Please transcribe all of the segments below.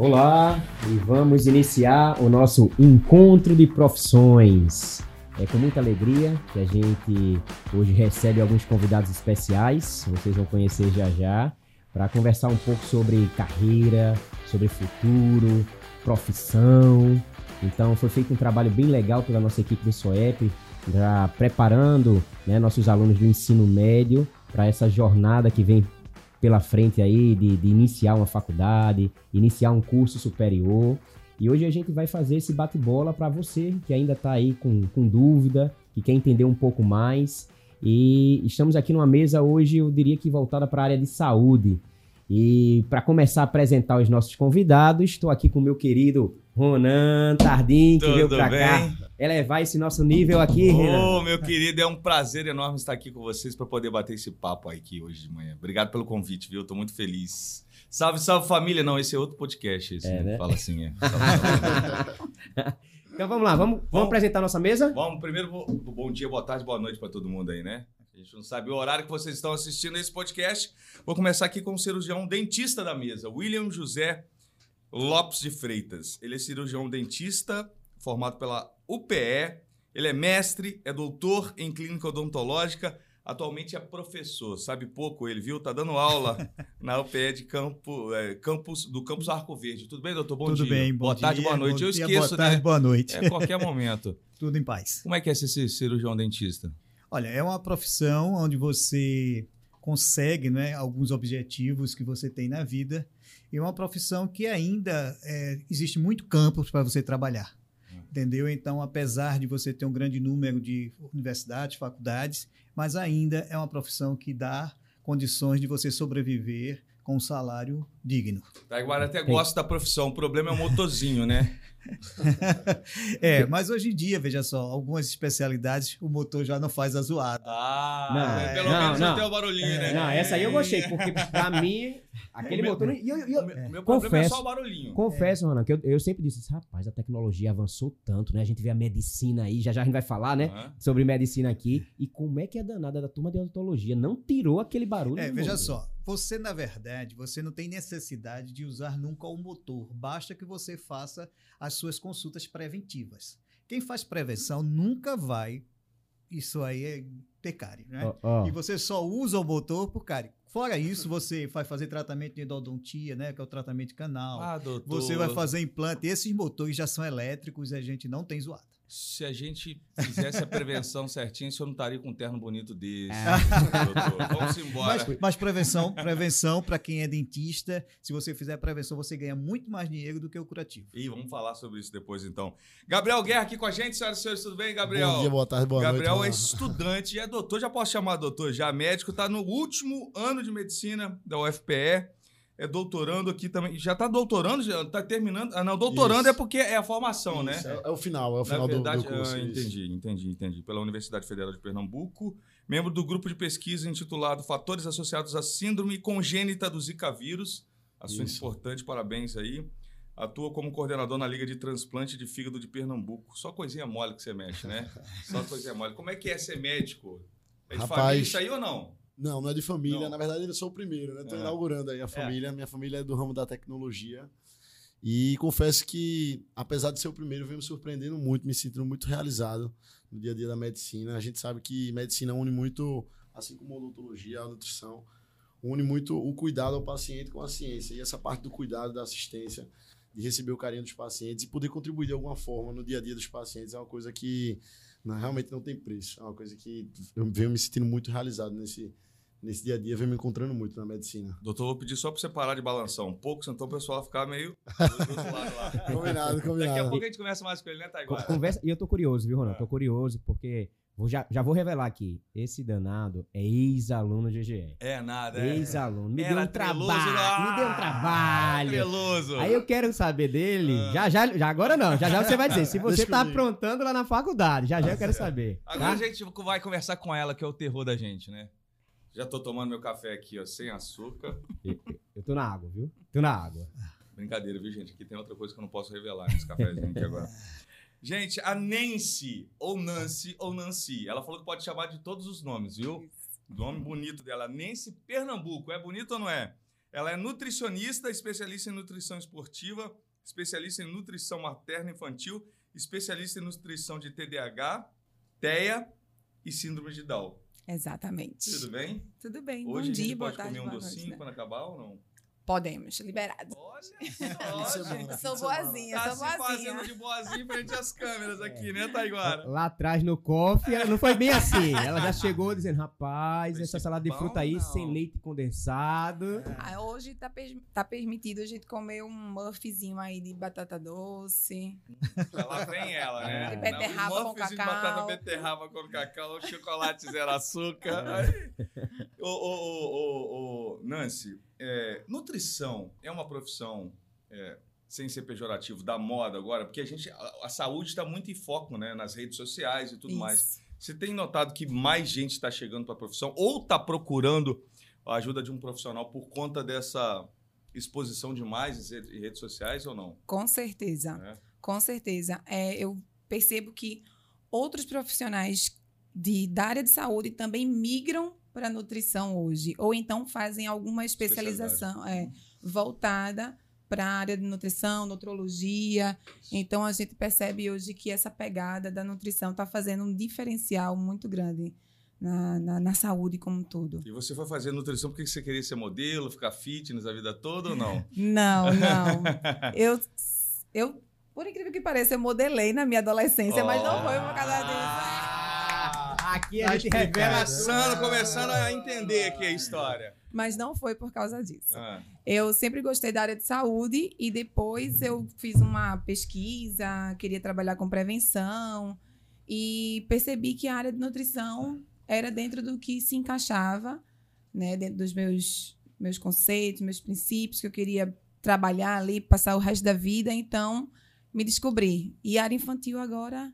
Olá, e vamos iniciar o nosso encontro de profissões. É com muita alegria que a gente hoje recebe alguns convidados especiais, vocês vão conhecer já já, para conversar um pouco sobre carreira, sobre futuro, profissão. Então foi feito um trabalho bem legal pela nossa equipe do SOEP, já preparando né, nossos alunos do ensino médio para essa jornada que vem pela frente aí de, de iniciar uma faculdade, iniciar um curso superior. E hoje a gente vai fazer esse bate-bola para você que ainda está aí com, com dúvida, que quer entender um pouco mais. E estamos aqui numa mesa hoje, eu diria que voltada para a área de saúde. E para começar a apresentar os nossos convidados, estou aqui com o meu querido Ronan Tardim, que Tudo veio para bem? cá elevar esse nosso nível aqui, Renan. Ô, meu querido, é um prazer enorme estar aqui com vocês para poder bater esse papo aqui hoje de manhã. Obrigado pelo convite, viu? Tô muito feliz. Salve, salve família. Não, esse é outro podcast. Esse, É, né? Fala assim, é. Salve, salve. Então vamos lá, vamos, vamos Vamos. apresentar a nossa mesa? Vamos, primeiro, bo- bom dia, boa tarde, boa noite para todo mundo aí, né? A gente não sabe o horário que vocês estão assistindo esse podcast. Vou começar aqui com o cirurgião dentista da mesa, William José Lopes de Freitas. Ele é cirurgião dentista, formado pela UPE. Ele é mestre, é doutor em clínica odontológica. Atualmente é professor, sabe pouco ele, viu? Tá dando aula na UPE de campo, é, campus, do campus Arco Verde. Tudo bem, doutor? Bom Tudo dia. bem, boa tarde, dia, boa noite. Eu dia, esqueço, boa tarde, né? boa noite. É qualquer momento. Tudo em paz. Como é que é ser cirurgião dentista? Olha, é uma profissão onde você consegue né, alguns objetivos que você tem na vida e é uma profissão que ainda é, existe muito campo para você trabalhar. Entendeu? Então, apesar de você ter um grande número de universidades, faculdades, mas ainda é uma profissão que dá condições de você sobreviver com um salário digno. Taiguara até gosta da profissão, o problema é o motorzinho, né? É, mas hoje em dia, veja só, algumas especialidades o motor já não faz a zoada. Ah, Não, é, pelo não, menos não. até o barulhinho, né? Não, essa aí eu gostei, porque pra mim, aquele meu- motor. E eu, eu- O meu, o meu problema é Confesso. só o barulhinho. confesso, Ronan, que eu, eu sempre disse assim, rapaz, a tecnologia avançou tanto, né? A gente vê a medicina aí, já já a gente vai falar, né? Aham. Sobre medicina aqui. E como é que a danada da turma de odontologia não tirou aquele barulho? É, veja motor? só, você na verdade, você não tem necessidade de usar nunca o motor, basta que você faça as suas consultas preventivas. Quem faz prevenção nunca vai, isso aí é ter cárie, né? Ó, ó. E você só usa o motor por cárie. Fora isso, você vai fazer tratamento de endodontia, né, que é o tratamento de canal. Ah, doutor. você vai fazer implante, esses motores já são elétricos e a gente não tem zoada. Se a gente fizesse a prevenção certinho, o senhor não estaria com um terno bonito desse. É. doutor. Vamos embora. Mas, mas prevenção, prevenção para quem é dentista, se você fizer prevenção, você ganha muito mais dinheiro do que o curativo. Ih, vamos falar sobre isso depois, então. Gabriel Guerra aqui com a gente, senhoras e senhores, tudo bem, Gabriel? Bom dia, boa tarde, boa Gabriel é noite. estudante e é doutor, já posso chamar doutor já, médico, tá no último ano de medicina da UFPE, é doutorando aqui também, já tá doutorando, já tá terminando, ah não, doutorando Isso. é porque é a formação, né? Isso, é, é o final, é o Na final do- verdade, do, curso. ah, entendi, entendi, entendi. Pela Universidade Federal de Pernambuco, membro do grupo de pesquisa intitulado Fatores Associados à Síndrome Congênita do Zika Vírus. Assunto Isso. importante, parabéns aí. Atua como coordenador na Liga de Transplante de Fígado de Pernambuco. Só coisinha mole que você mexe, né? Só coisinha mole. Como é que é ser médico? É de Rapaz, família isso aí ou não? Não, não é de família. Não. Na verdade, eu sou o primeiro, né? Tô É. inaugurando aí a família. Minha família é do ramo da tecnologia. E confesso que, apesar de ser o primeiro, vem me surpreendendo muito, me sentindo muito realizado no dia a dia da medicina. A gente sabe que medicina une muito, assim como a odontologia, a nutrição, une muito o cuidado ao paciente com a ciência. E essa parte do cuidado, da assistência, de receber o carinho dos pacientes e poder contribuir de alguma forma no dia a dia dos pacientes é uma coisa que não, realmente não tem preço. É uma coisa que eu venho me sentindo muito realizado nesse, nesse dia a dia, venho me encontrando muito na medicina. Doutor, vou pedir só pra você parar de balançar um pouco, senão o pessoal vai ficar meio do outro lado lá. Combinado, Daqui a combinado. pouco a gente começa mais com ele, né, Taiguara? Conversa, e eu tô curioso, viu, Ronan? É. Tô curioso, porque vou já, já vou revelar aqui. Esse danado é ex-aluno GGE. É nada, é. Ex-aluno. Me Era deu um treloso, trabalho. Me deu um ah, trabalho. Treloso. Aí eu quero saber dele. Ah. Já, já, já agora não. Já já você vai dizer. Se você tá aprontando lá na faculdade. Já já eu quero saber. Agora tá? a gente vai conversar com ela, que é o terror da gente, né? Já tô tomando meu café aqui, ó, sem açúcar. Eu, tô na água, viu? Tô na água. Brincadeira, viu, gente? Aqui tem outra coisa que eu não posso revelar nesse cafezinho aqui agora. Gente, a Nancy, ou Nancy, ou Nancy, ela falou que pode chamar de todos os nomes, viu? O nome bonito dela, Nancy Pernambuco. É bonito ou não é? Ela é nutricionista, especialista em nutrição esportiva, especialista em nutrição materna infantil, especialista em nutrição de TDAH, TEA e síndrome de Down. Exatamente. Tudo bem? Tudo bem. Hoje Bom dia, a gente boa pode tarde, comer um boa noite, docinho né? quando acabar ou não? Podemos, liberado. Olha é. Sou é bom. boazinha, Tá sou se fazendo boazinha. de boazinha frente às câmeras aqui, né, Taiguara? Lá atrás no cofre, ela não foi bem assim. Ela já chegou dizendo, rapaz, essa ser salada de fruta aí não? sem leite condensado. Ah, hoje tá, per- tá permitido a gente comer um muffzinho aí de batata doce. Lá vem ela, né? De beterraba Um com muffzinho de cacau. batata beterraba com cacau, chocolate zero açúcar. Aí. Ô, ô, ô, ô, ô, Nancy, é, nutrição é uma profissão, é, sem ser pejorativo, da moda agora? Porque a gente, a, a saúde está muito em foco, né? Nas redes sociais e tudo mais. Isso. Você tem notado que mais gente está chegando para a profissão ou está procurando a ajuda de um profissional por conta dessa exposição demais em redes sociais ou não? Com certeza. É. Com certeza. É, eu percebo que outros profissionais de, da área de saúde também migram para nutrição hoje, ou então fazem alguma especialização é, voltada para a área de nutrição, nutrologia. Então a gente percebe hoje que essa pegada da nutrição está fazendo um diferencial muito grande na, na, na saúde como um todo. E você foi fazer nutrição porque você queria ser modelo, ficar fitness a vida toda ou não? Não, não. eu, eu, por incrível que pareça, eu modelei na minha adolescência, mas não foi por causa disso. Aqui a Tá gente revela Começando, começando a entender aqui a história. Mas não foi por causa disso. Ah, Eu sempre gostei da área de saúde e depois eu fiz uma pesquisa, queria trabalhar com prevenção e percebi que a área de nutrição era dentro do que se encaixava, né, dentro dos meus meus conceitos, meus princípios que eu queria trabalhar ali, passar o resto da vida, então me descobri. E a área infantil agora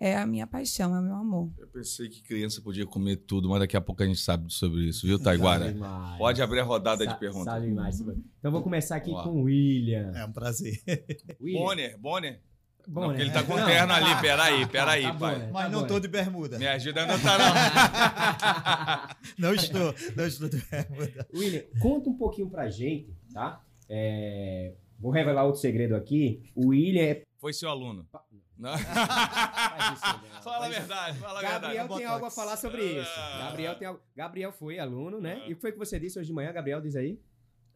é a minha paixão, é o meu amor. eu pensei que criança podia comer tudo, mas daqui a pouco a gente sabe sobre isso, viu, Taiguara? Sabe mais. Pode abrir a rodada Sa- de perguntas. Sabe mais. Então vou começar aqui com o William. É um prazer. William. Bonner, Bonner? Bom, não, né? ele tá com Não, terno tá, ali, peraí, tá, peraí, tá bom, pai. né? Mas Tá não bom, tô né? de bermuda. Me ajuda não tá Não estou, não estou de bermuda. William, conta um pouquinho pra gente, tá? É, Vou revelar outro segredo aqui. O William é. não. Foi seu aluno. Não. Isso, não. Fala a isso. verdade, fala a Gabriel verdade. tem Botox. algo a falar sobre isso. Ah. Gabriel, tem algo... Gabriel foi aluno, né? Ah. E o que foi que você disse hoje de manhã, Gabriel? Diz aí.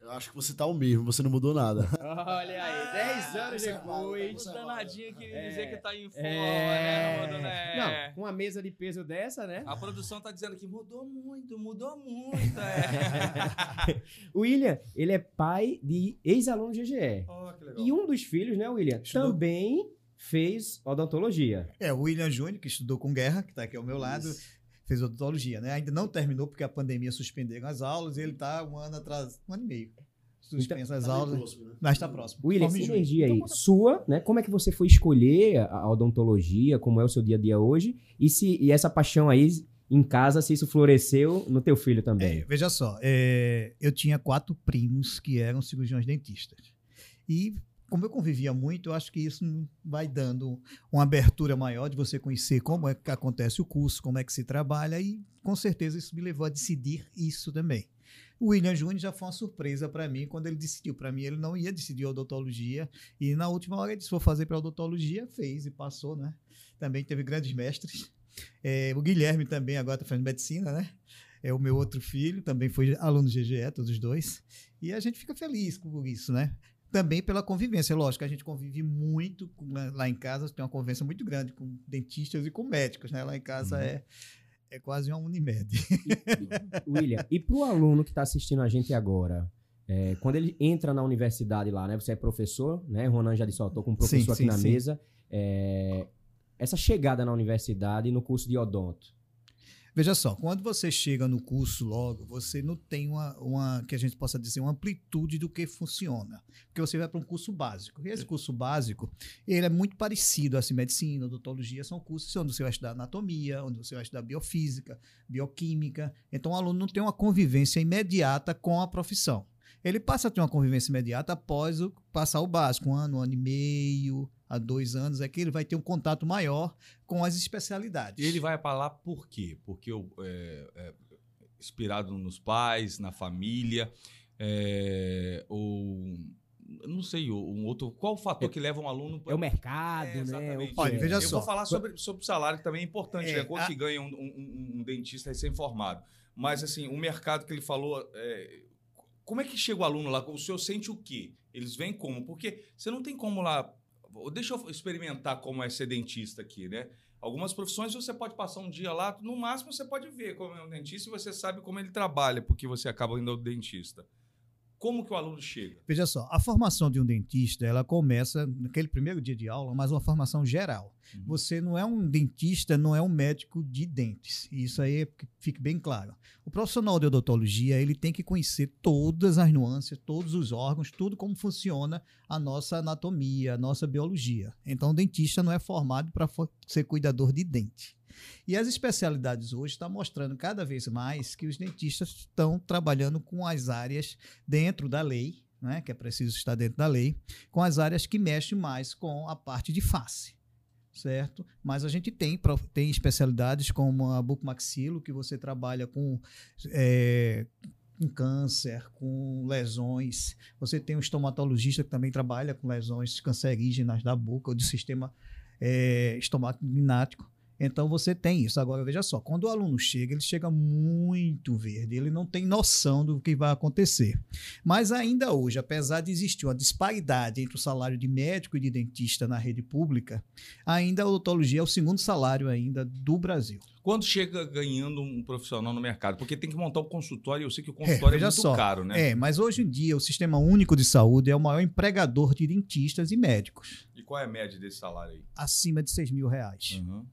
Eu acho que você tá o mesmo, você não mudou nada. Olha aí, 10 anos depois. Você Danadinho queria É, dizer que tá em forma, É... né? Né? Não, com uma mesa de peso dessa, né? A produção tá dizendo que mudou muito, mudou muito. É. o William, ele é pai de ex-aluno GGE. oh, que legal. E um dos filhos, né, William, Estudou. também fez odontologia. É, o William Júnior, que estudou com guerra, que está aqui ao meu lado, fez odontologia, né? Ainda não terminou porque a pandemia suspenderam as aulas e ele está um ano atrás, um ano e meio. Suspensa as Tá aulas, próximo, né? mas está próximo. William, energia aí, Então, sua, né? Como é que você foi escolher a a odontologia, como é o seu dia a dia hoje? E se e essa paixão aí em casa, se isso floresceu no teu filho também? É, veja só, é, eu tinha quatro primos que eram cirurgiões dentistas. E como eu convivia muito, eu acho que isso vai dando uma abertura maior de você conhecer como é que acontece o curso, como é que se trabalha, e com certeza isso me levou a decidir isso também. O William Júnior já foi uma surpresa para mim quando ele decidiu. Para mim, ele não ia decidir odontologia. E na última hora ele disse: vou fazer para odontologia. Fez e passou, né? Também teve grandes mestres. É, o Guilherme também agora está fazendo medicina, né? É o meu outro filho, também foi aluno do GGE, todos os dois. E a gente fica feliz com isso, né? Também pela convivência, lógico, a gente convive muito com- lá- lá em casa, tem uma convivência muito grande com dentistas e com médicos, né? Lá em casa Uhum. é, é quase uma Unimed. William, e pro aluno que está assistindo a gente agora, é, quando ele entra na universidade lá, né? Você é professor, né? Ronan já disse, ó, tô com um professor Sim, aqui sim, na sim. mesa. É, essa chegada na universidade no curso de odonto. Veja só, quando você chega no curso logo, você não tem uma, uma, que a gente possa dizer, uma amplitude do que funciona. Porque você vai para um curso básico. E esse curso básico, ele é muito parecido, assim, medicina, odontologia, são cursos onde você vai estudar anatomia, onde você vai estudar biofísica, bioquímica. Então, o aluno não tem uma convivência imediata com a profissão. Ele passa a ter uma convivência imediata após o, passar o básico, um ano, um ano e meio, a dois anos, é que ele vai ter um contato maior com as especialidades. E ele vai para lá por quê? Porque eu, é, é, inspirado nos pais, na família. É, ou não sei, um outro. Qual o fator que leva um aluno É o mercado, É, né? O que Olha, é. veja Eu só. vou falar sobre, sobre o salário, que também é importante, É, né? Quanto a- que ganha um, um- um dentista recém-formado. Mas, assim, o mercado que ele falou. é, como é que chega o aluno lá? O senhor sente o quê? Eles vêm como? Porque você não tem como lá. Deixa eu experimentar como é ser dentista aqui, né? Algumas profissões você pode passar um dia lá, no máximo você pode ver como é um dentista e você sabe como ele trabalha, porque você acaba indo ao dentista. Como que o aluno chega? Veja só, a formação de um dentista, ela começa naquele primeiro dia de aula, mas uma formação geral. Uhum. Você não é um dentista, não é um médico de dentes. Isso aí é que fique bem claro. O profissional de odontologia, ele tem que conhecer todas as nuances, todos os órgãos, tudo como funciona a nossa anatomia, a nossa biologia. Então, o dentista não é formado para ser cuidador de dente. E as especialidades hoje estão mostrando cada vez mais que os dentistas estão trabalhando com as áreas dentro da lei, né, que é preciso estar dentro da lei, com as áreas que mexem mais com a parte de face, certo? Mas a gente tem, tem especialidades como a bucomaxilo, que você trabalha com, é, com câncer, com lesões. Você tem um estomatologista que também trabalha com lesões cancerígenas da boca ou do sistema é, estomatognático. Então você tem isso. Agora veja só, quando o aluno chega, ele chega muito verde, ele não tem noção do que vai acontecer. Mas ainda hoje, apesar de existir uma disparidade entre o salário de médico e de dentista na rede pública, ainda a odontologia é o segundo salário ainda do Brasil. Quando chega ganhando um profissional no mercado? Porque tem que montar um consultório, e eu sei que o consultório é, veja muito só. caro, né? É, mas hoje em dia o Sistema Único de Saúde é o maior empregador de dentistas e médicos, E qual é a média desse salário aí? acima de 6 mil reais, Uhum.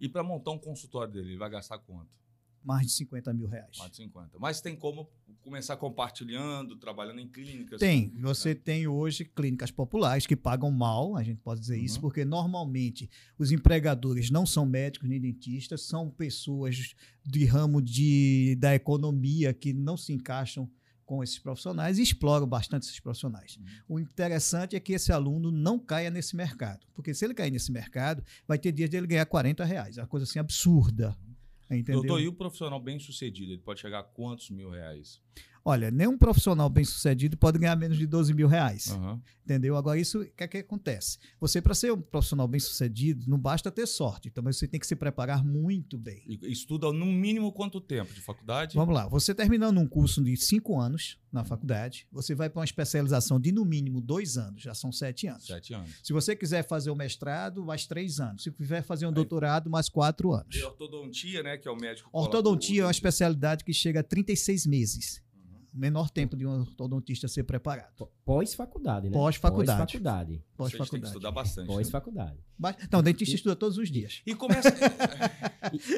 E para montar um consultório dele, ele vai gastar quanto? mais de 50 mil reais. Mais de 50. Mas tem como começar compartilhando, trabalhando em clínicas? Tem, com- você tem hoje clínicas populares que pagam mal, a gente pode dizer isso, Uhum. porque normalmente os empregadores não são médicos nem dentistas, são pessoas de ramo de, da economia que não se encaixam com esses profissionais e exploram bastante esses profissionais. Uhum. O interessante é que esse aluno não caia nesse mercado, porque se ele cair nesse mercado, vai ter dias dele ganhar 40 reais, é uma coisa assim absurda. Entendeu? Doutor, e o profissional bem sucedido? Ele pode chegar a quantos mil reais? Olha, nenhum profissional bem sucedido pode ganhar menos de 12 mil reais. Aham. Entendeu? Agora, isso, o que é que acontece? Você, para ser um profissional bem sucedido, não basta ter sorte. Então, você tem que se preparar muito bem. E Estuda no mínimo quanto tempo de faculdade? Vamos lá, você terminando um curso de cinco anos na faculdade, você vai para uma especialização de no mínimo dois anos, já são sete anos. Sete anos. Se você quiser fazer o mestrado, mais três anos. Se quiser fazer um doutorado, mais quatro anos. E ortodontia, né? Que é o médico. Ortodontia é uma especialidade que chega a 36 meses. Menor tempo de um ortodontista ser preparado. Pós-faculdade, né? Pós-faculdade. Pós-faculdade. Gente tem que Pós-faculdade. estudar bastante. né? Pós-faculdade. Não, o dentista estuda todos os dias. E começa.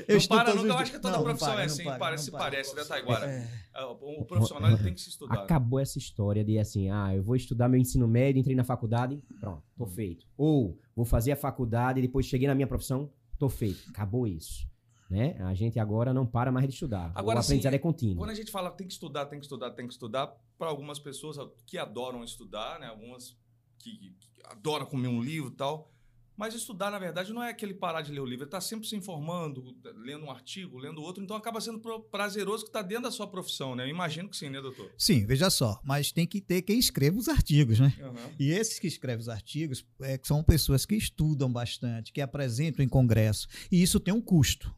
Eu não para, todos nunca. os Eu acho que toda Não, não profissão para, é não assim. para, parece, não para. parece, né, Taiguara? É. O profissional tem que se estudar. Acabou essa história de assim, ah, eu vou estudar meu ensino médio, entrei na faculdade, pronto, tô Hum. feito. Ou vou fazer a faculdade, depois cheguei na minha profissão, tô feito. Acabou isso. Né? A gente agora não para mais de estudar. Agora, o aprendizado sim, é contínuo. Quando a gente fala tem que estudar, tem que estudar, tem que estudar, para algumas pessoas que adoram estudar, né? Algumas que, que adoram comer um livro e tal. Mas estudar, na verdade, não é aquele parar de ler o livro, é estar sempre se informando, lendo um artigo, lendo outro, então acaba sendo prazeroso que está dentro da sua profissão, né? Eu imagino que sim, né, doutor? Sim, veja só, mas tem que ter quem escreva os artigos, né? Aham. E esses que escrevem os artigos é, são pessoas que estudam bastante, que apresentam em congresso, e isso tem um custo.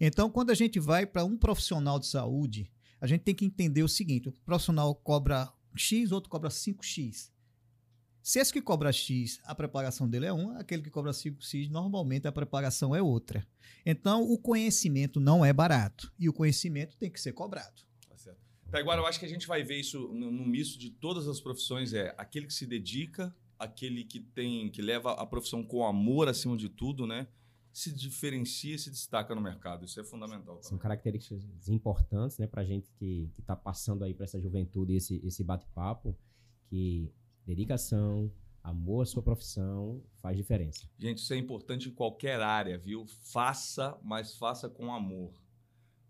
Então, quando a gente vai para um profissional de saúde, a gente tem que entender o seguinte: o profissional cobra X, outro cobra 5X. Se esse que cobra X, a preparação dele é um, aquele que cobra 5X, normalmente a preparação é outra. Então, o conhecimento não é barato e o conhecimento tem que ser cobrado. Tá certo. Taiguara, eu acho que a gente vai ver isso no, no misto de todas as profissões, é aquele que se dedica, aquele que tem, que leva a profissão com amor acima de tudo, né? Se diferencia e se destaca no mercado. Isso é fundamental. São Também. características importantes, né, pra gente que, que tá passando aí para essa juventude esse, esse bate-papo, que dedicação, amor à sua profissão faz diferença. Gente, isso é importante em qualquer área, viu? Faça, mas faça com amor.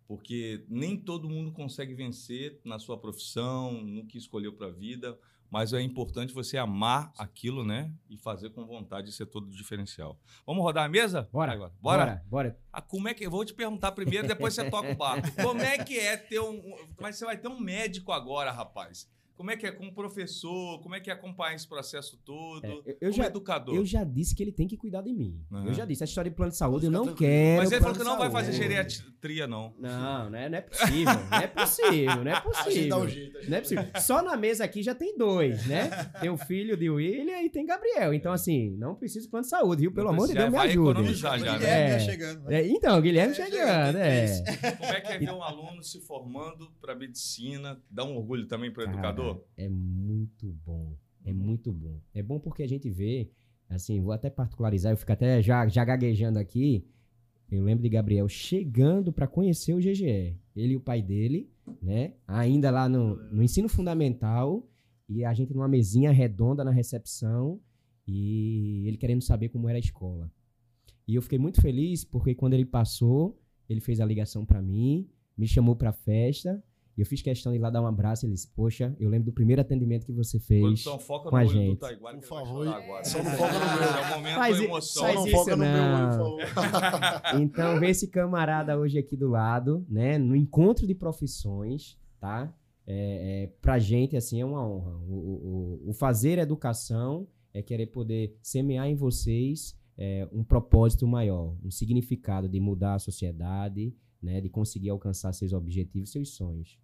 Porque nem todo mundo consegue vencer na sua profissão, no que escolheu para a vida. Mas é importante você amar aquilo, né? E fazer com vontade de ser todo diferencial. Vamos rodar a mesa? Bora. Agora. Bora. Bora. Bora. Ah, como é que. Eu vou te perguntar primeiro, depois você toca o barco. Como é que é ter um- Mas você vai ter um médico agora, rapaz. Como é que é com o professor? Como é que é acompanhar esse processo todo? É, eu- eu como já- educador. Eu já disse que ele tem que cuidar de mim. Aham. Eu já disse. A história de plano de saúde, eu não quero. Mas ele falou que não vai fazer geriatria, não. Não, né? não é possível. Não é possível, não é A gente dá possível. um jeito. a gente Não é possível. Só na mesa aqui já tem dois, né? Tem o filho de William e tem Gabriel. Então, assim, não precisa de plano de saúde, viu? Pelo Não amor de Deus, me vai ajude. economizar já, né? É. tá chegando. É, então, o Guilherme É, chegando, é. Como é que é ver um aluno se formando para medicina? Dá um orgulho também para o educador? É muito bom. É muito bom. É bom porque a gente vê, assim, vou até particularizar, eu fico até já, já gaguejando aqui. Eu lembro de Gabriel chegando para conhecer o GGE. Ele e o pai dele, né? Ainda lá no, no ensino fundamental. E a gente numa mesinha redonda na recepção. E ele querendo saber como era a escola. E eu fiquei muito feliz porque quando ele passou, ele fez a ligação para mim, me chamou para festa. Eu fiz questão de ir lá dar um abraço. Ele disse: Poxa, eu lembro do primeiro atendimento que você fez. Produção, foca com no a olho do gente. Taiguara. que Por favor, agora. só não foca no meu. É o momento Faz da emoção. Só Faz não isso foca no meu não. olho, por favor. Então, ver esse camarada hoje aqui do lado, né? No encontro de profissões, tá? É, é, pra gente, assim, é uma honra. O, o- o- o fazer educação é querer poder semear em vocês é, um propósito maior, um significado de mudar a sociedade, né? De conseguir alcançar seus objetivos, seus sonhos.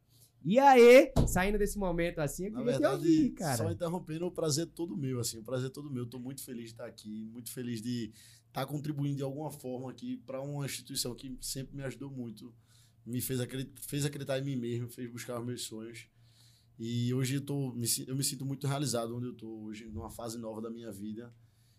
E aí, saindo desse momento assim, eu Na queria te ouvir, cara. só interrompendo, o prazer é todo meu, assim, o prazer é todo meu. Estou muito feliz de estar aqui, muito feliz de estar contribuindo de alguma forma aqui para uma instituição que sempre me ajudou muito, me fez acreditar, fez acreditar em mim mesmo, fez buscar os meus sonhos. E hoje eu, tô, eu me sinto muito realizado onde eu estou hoje, numa fase nova da minha vida.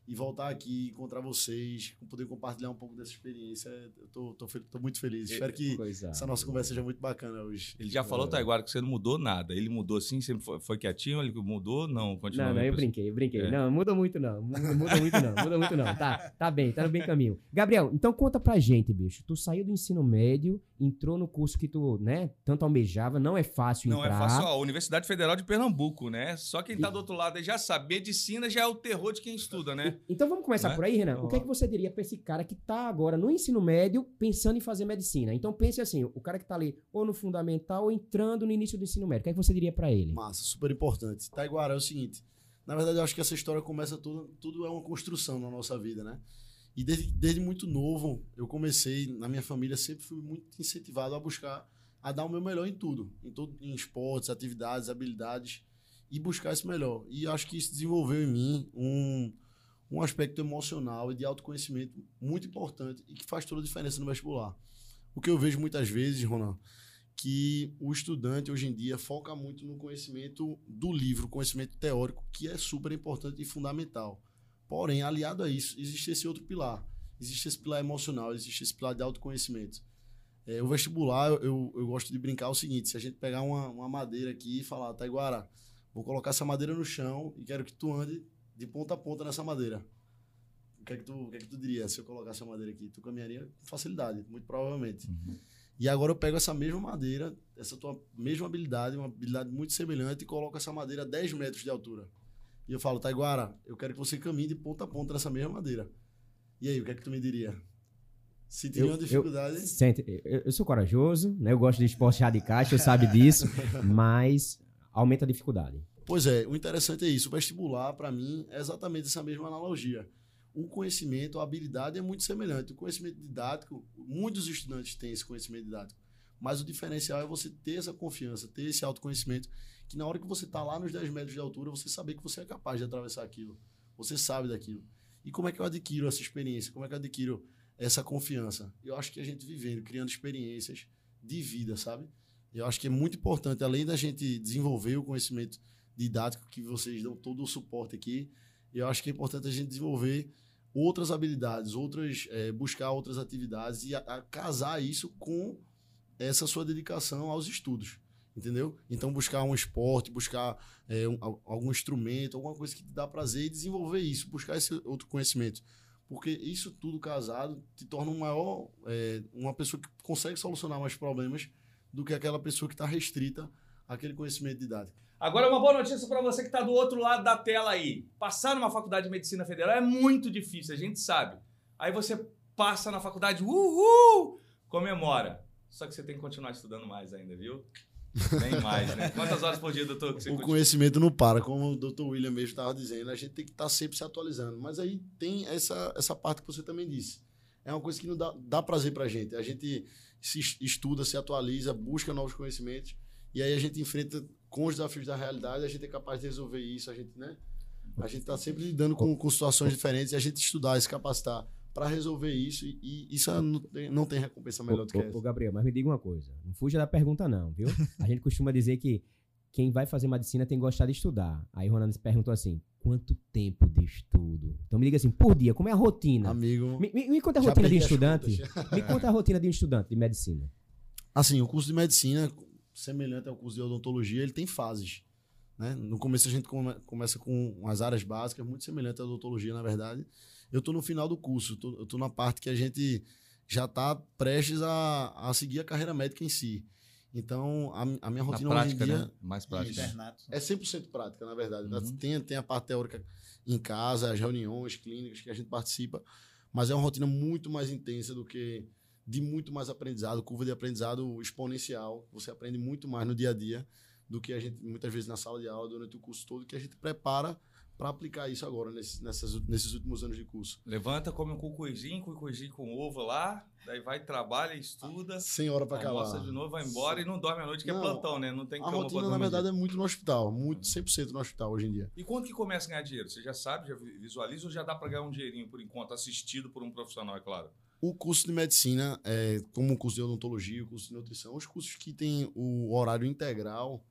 E voltar aqui, encontrar vocês, poder compartilhar um pouco dessa experiência, eu tô, tô, tô muito feliz. Espero que Coisa. essa nossa conversa seja muito bacana hoje. Ele já falou, Taiguara, que você não mudou nada. Ele mudou assim, sempre foi, foi quietinho, ele mudou? Não, continua. Não, não, eu brinquei, eu brinquei. É. Não, muda muito não. Muda, muito não. Muda muito não. Tá, tá bem, tá no bem caminho. Gabriel, então conta pra gente, bicho. Tu saiu do ensino médio, entrou no curso que tu, né, tanto almejava. Não é fácil Não entrar. é fácil. Ó, a Universidade Federal de Pernambuco, né? Só quem tá do outro lado aí já sabe. Medicina já é o terror de quem estuda, né? Então vamos começar Né? por aí, Renan. O que é que você diria pra esse cara que tá agora no ensino médio pensando em fazer medicina? Então pense assim, o cara que tá ali ou no fundamental ou entrando no início do ensino médio. O que é que você diria pra ele? Massa, super importante. Taiguara, é o seguinte. Na verdade, eu acho que essa história começa tudo, tudo é uma construção na nossa vida, né? E desde, desde muito novo, eu comecei, na minha família, sempre fui muito incentivado a buscar, a dar o meu melhor em tudo. Em, tudo, em esportes, atividades, habilidades, e buscar esse melhor. E eu acho que isso desenvolveu em mim um, um aspecto emocional e de autoconhecimento muito importante e que faz toda a diferença no vestibular. O que eu vejo muitas vezes, Ronan, que o estudante hoje em dia foca muito no conhecimento do livro, conhecimento teórico, que é super importante e fundamental. Porém, aliado a isso, existe esse outro pilar. Existe esse pilar emocional, existe esse pilar de autoconhecimento. É, o vestibular, eu, eu gosto de brincar o seguinte: se a gente pegar uma, uma madeira aqui e falar, Taiguara, vou colocar essa madeira no chão e quero que tu ande de ponta a ponta nessa madeira. O que é que tu, o que é que tu diria se eu colocasse a madeira aqui? Tu caminharia com facilidade, muito provavelmente. E agora eu pego essa mesma madeira, essa tua mesma habilidade, uma habilidade muito semelhante, e coloco essa madeira a 10 metros de altura. E eu falo, Taiguara, eu quero que você caminhe de ponta a ponta nessa mesma madeira. E aí, o que é que tu me diria? Se teria Eu- uma dificuldade. Sente, eu, eu sou corajoso, né? Eu gosto de esportes radicais, você sabe disso, mas aumenta a dificuldade. Pois é, o interessante é isso. O vestibular, para mim, é exatamente essa mesma analogia. O conhecimento, a habilidade é muito semelhante. O conhecimento didático, muitos estudantes têm esse conhecimento didático. Mas o diferencial é você ter essa confiança, ter esse autoconhecimento, que na hora que você está lá nos 10 metros de altura, você saber que você é capaz de atravessar aquilo. Você sabe daquilo. E como é que eu adquiro essa experiência? Como é que eu adquiro essa confiança? Eu acho que a gente vivendo, criando experiências de vida, sabe? Eu acho que é muito importante, além da gente desenvolver o conhecimento didático, que vocês dão todo o suporte aqui, eu acho que é importante a gente desenvolver outras habilidades, outras eh, buscar outras atividades e a, a casar isso com essa sua dedicação aos estudos, entendeu? Então buscar um esporte, buscar eh, um- al- algum instrumento, alguma coisa que te dá prazer e desenvolver isso, buscar esse outro conhecimento, porque isso tudo casado te torna um maior, eh, uma pessoa que consegue solucionar mais problemas do que aquela pessoa que está restrita aquele conhecimento didático. Agora, uma boa notícia para você que está do outro lado da tela aí. Passar numa faculdade de medicina federal é muito difícil, a gente sabe. Aí você passa na faculdade, uhul, comemora. Só que você tem que continuar estudando mais ainda, viu? Bem mais, né? Quantas horas por dia, doutor? O continua? conhecimento não para, como o Dr. William mesmo estava dizendo, a gente tem que estar sempre se atualizando. Mas aí tem essa, essa parte que você também disse. É uma coisa que não dá, dá prazer pra gente. A gente se es- estuda, se atualiza, busca novos conhecimentos, e aí a gente enfrenta com os desafios da realidade, a gente é capaz de resolver isso, a gente, né? A gente está sempre lidando com, com situações diferentes e a gente estudar, se capacitar para resolver isso, e, e isso não tem, não tem recompensa melhor do que essa. ô, Gabriel, mas me diga uma coisa. Não fuja da pergunta, não, viu? A gente costuma dizer que quem vai fazer medicina tem que gostar de estudar. Aí o Ronaldo perguntou assim: quanto tempo de estudo? Então me diga assim, por dia, como é a rotina? Amigo, Me, me- me conta a rotina de um estudante. contas. Me conta a rotina de um estudante de medicina. Assim, o curso de medicina, semelhante ao curso de odontologia, ele tem fases. Né? No começo a gente come- começa com as áreas básicas, muito semelhante à odontologia, na verdade. Eu estou no final do curso, tô- eu estou na parte que a gente já está prestes a, a seguir a carreira médica em si. Então, a, a minha Na rotina prática, hoje em dia né? Mais prática. Internato. é 100% prática, na verdade. Uhum. Tem, tem a parte teórica em casa, as reuniões clínicas que a gente participa, mas é uma rotina muito mais intensa do que de muito mais aprendizado, curva de aprendizado exponencial. Você aprende muito mais no dia a dia do que a gente, muitas vezes, na sala de aula, durante o curso todo, que a gente prepara para aplicar isso agora, nesses, nessas, nesses últimos anos de curso. Levanta, come um cucuizinho, cucuizinho com ovo lá, daí vai, trabalha, estuda, Sem hora para almoça acabar. de novo, vai embora e não dorme à noite, que é Não, plantão, né? Não tem A rotina, na verdade, é muito no hospital, muito 100% no hospital hoje em dia. E quando que começa a ganhar dinheiro? Você já sabe, já vi- visualiza ou já dá para ganhar um dinheirinho por enquanto, assistido por um profissional, é claro? O curso de medicina, é, como o curso de odontologia, o curso de nutrição, os cursos que têm o horário integral,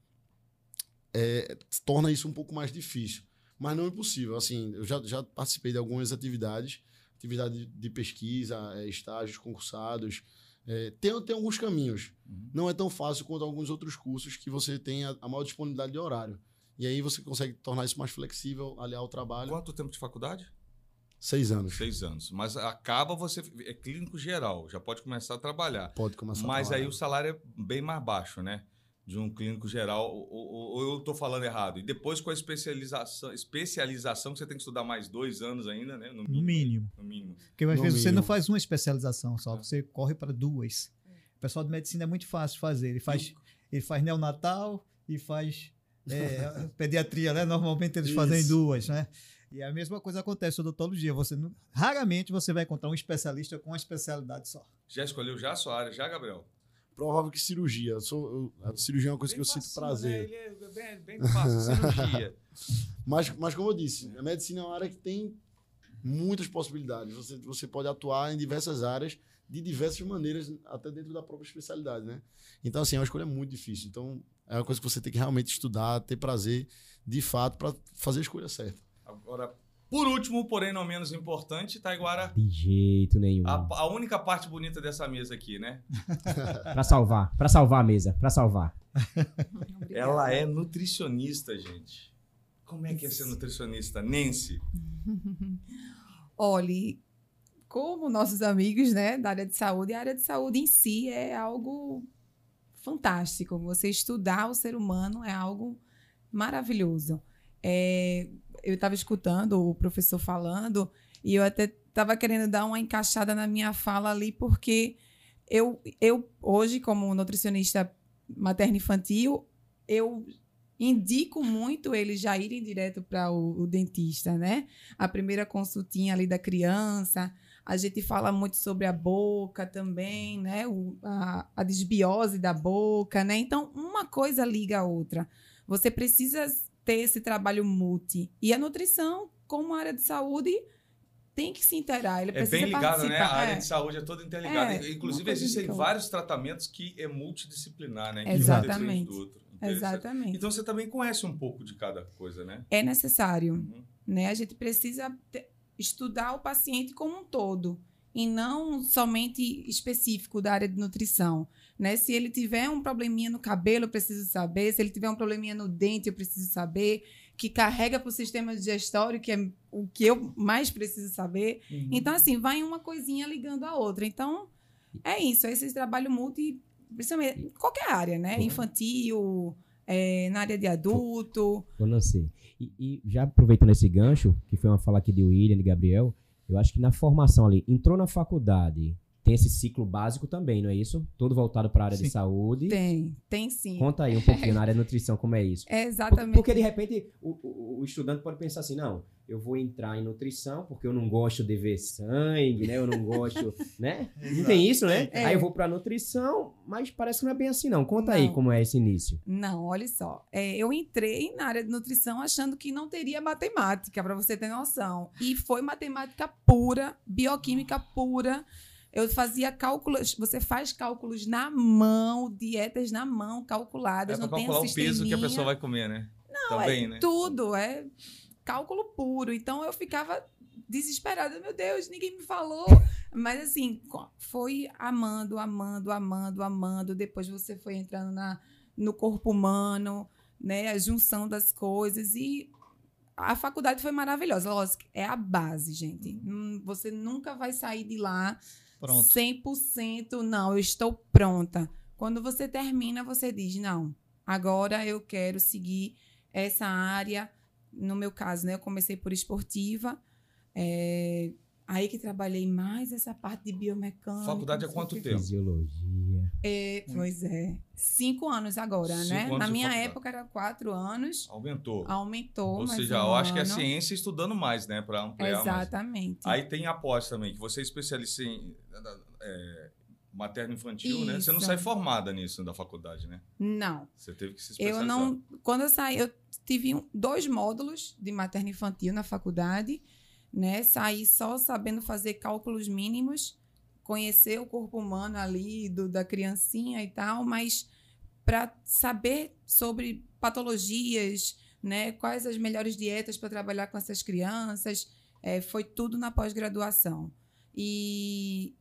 é, torna isso um pouco mais difícil. Mas não é impossível. Assim, eu já, já participei de algumas atividades, atividade de pesquisa, é, estágios concursados. É, tem, tem alguns caminhos. Uhum. Não é tão fácil quanto alguns outros cursos que você tem a, a maior disponibilidade de horário. E aí você consegue tornar isso mais flexível, aliar ao trabalho. Quanto tempo de faculdade? Seis anos. Seis anos. Mas acaba você. É clínico geral, já pode começar a trabalhar. Pode começar a Mas aí trabalhar. o salário é bem mais baixo, né? De um clínico geral, ou, ou- ou eu estou falando errado. E depois com a especialização, especialização, que você tem que estudar mais dois anos ainda, né? No mínimo. No mínimo. Porque às No vezes você mínimo. não faz uma especialização só, você corre para duas. O pessoal de medicina é muito fácil fazer. Ele faz, ele faz neonatal e faz é, pediatria, né? Normalmente eles fazem Isso. duas, né? E a mesma coisa acontece na odontologia. Você não- raramente você vai encontrar um especialista com uma especialidade só. Já escolheu já a sua área, já, Gabriel? Provável que cirurgia. Eu sou, eu- a cirurgia é uma coisa que eu sinto prazer. Né? Ele é bem, bem fácil, cirurgia. Mas, mas como eu disse, a medicina é uma área que tem muitas possibilidades. Você, você pode atuar em diversas áreas, de diversas maneiras, até dentro da própria especialidade, né? Então, assim, é uma escolha muito difícil. Então, é uma coisa que você tem que realmente estudar, ter prazer, de fato, para fazer a escolha certa. Agora, por último, porém não menos importante, Taiguara, De jeito nenhum. a, a única parte bonita dessa mesa aqui, né? Pra salvar, pra salvar a mesa, pra salvar. Ela é nutricionista, gente. Como é que é ser nutricionista? Nancy. Olhe, como nossos amigos, né, da área de saúde, a área de saúde em si é algo fantástico. Você estudar o ser humano é algo maravilhoso. É, eu estava escutando o professor falando e eu até estava querendo dar uma encaixada na minha fala ali, porque eu, eu hoje, como nutricionista materno-infantil, eu indico muito eles já irem direto para o, o dentista, né? A primeira consultinha ali da criança. A gente fala muito sobre a boca também, né? O, a, a desbiose da boca, né? Então, uma coisa liga a outra. Você precisa ter esse trabalho multi. E a nutrição, como área de saúde, tem que se interar. Ele É precisa bem ligado, né? A participar. área É. de saúde é toda interligada. É, Inclusive, existem vários tratamentos que é multidisciplinar, né? Que Exatamente. um do outro. Exatamente. Então você também conhece um pouco de cada coisa, né? É necessário. Uhum. né? A gente precisa estudar o paciente como um todo e não somente específico da área de nutrição, né? Se ele tiver um probleminha no cabelo, eu preciso saber. Se ele tiver um probleminha no dente, eu preciso saber. Que carrega para o sistema digestório, que é o que eu mais preciso saber. Então, assim, vai uma coisinha ligando a outra. Então, é isso. Esse trabalho multi, principalmente em qualquer área, né? Uhum. Infantil, é, na área de adulto. Eu não sei. E, e já aproveitando esse gancho, que foi uma fala aqui de William, de Gabriel, eu acho que na formação ali, entrou na faculdade, tem esse ciclo básico também, não é isso? Todo voltado para a área de Sim. saúde. Tem, tem sim. Conta aí um pouquinho na área de nutrição, como é isso. É exatamente. Porque de repente o, o- o estudante pode pensar assim, não, eu vou entrar em nutrição porque eu não gosto de ver sangue, né? Eu não gosto, né? Não tem isso, né? É. Aí eu vou pra nutrição, mas parece que não é bem assim não. Conta aí Não. como é esse início. Não, olha só. É, eu entrei na área de nutrição achando que não teria matemática, para você ter noção. E foi matemática pura, bioquímica pura. Eu fazia cálculos, você faz cálculos na mão, dietas na mão, É calculadas, pra não tem calcular um o peso que a pessoa vai comer, né? Não, Também, é né? tudo, é cálculo puro. Então eu ficava desesperada, meu Deus, ninguém me falou. Mas assim, foi amando, amando, amando, amando. Depois você foi entrando na, no corpo humano, né? A junção das coisas. E a faculdade foi maravilhosa. Lógico, é a base, gente. Hum, Você nunca vai sair de lá Pronto. 100% não, eu estou pronta. Quando você termina, você diz: não, agora eu quero seguir essa área. No meu caso, né, eu comecei por esportiva. é, aí que trabalhei mais essa parte de biomecânica. Faculdade há quanto tempo? Fisiologia. É, pois é. Cinco anos agora, Cinco né? anos Na minha faculdade. época era quatro anos. Aumentou. Aumentou. Ou mais seja, um eu acho que é ano. ciência estudando mais, né? Pra ampliar mais. Exatamente. Aí tem a pós também, que você é especialista em é, materno-infantil, né? Você não Isso. sai formada nisso da faculdade, né? Não. Você teve que se Eu especializar. não. Quando eu saí, eu tive um- dois módulos de materno infantil na faculdade, né? Saí só sabendo fazer cálculos mínimos, conhecer o corpo humano ali do, da criancinha e tal, mas para saber sobre patologias, né? Quais as melhores dietas para trabalhar com essas crianças, é, foi tudo na pós-graduação. E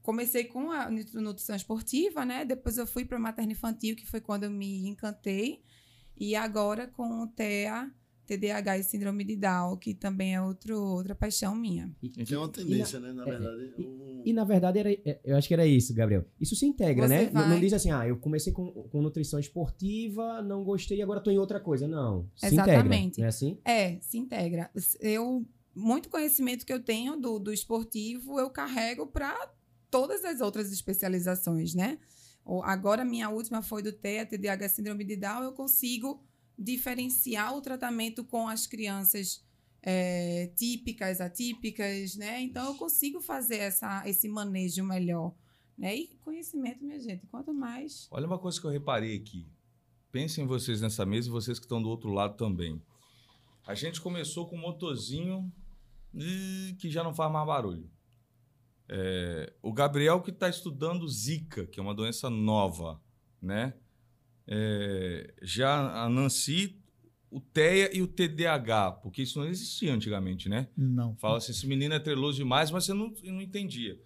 comecei com a nutri- nutrição esportiva, né? Depois eu fui para materno infantil, que foi quando eu me encantei. E agora com o TEA, TDAH e síndrome de Down, que também é outro, outra paixão minha. E, Tem uma tendência, né? Na verdade. o- e, na verdade, era, é, eu acho que era isso, Gabriel. Isso se integra, Você né? Não, não diz assim, ah, eu comecei com, com nutrição esportiva, não gostei e agora tô em outra coisa. Não. Se Exatamente. integra. Não é assim? É, se integra. Eu, muito conhecimento que eu tenho do, do esportivo, eu carrego para todas as outras especializações, né? Agora, minha última foi do TEA, TDAH, síndrome de Down, eu consigo diferenciar o tratamento com as crianças é, típicas, atípicas, né? Então, eu consigo fazer essa, esse manejo melhor. Né? E conhecimento, minha gente, quanto mais... Olha uma coisa que eu reparei aqui. Pensem vocês nessa mesa e vocês que estão do outro lado também. A gente começou com um motorzinho que já não faz mais barulho. É, o Gabriel que está estudando Zika, que é uma doença nova, né? É, já a Nancy, o TEA e o TDAH, porque isso não existia antigamente, né? Não. Fala assim, esse menino é treloso demais, mas você não, não entendia.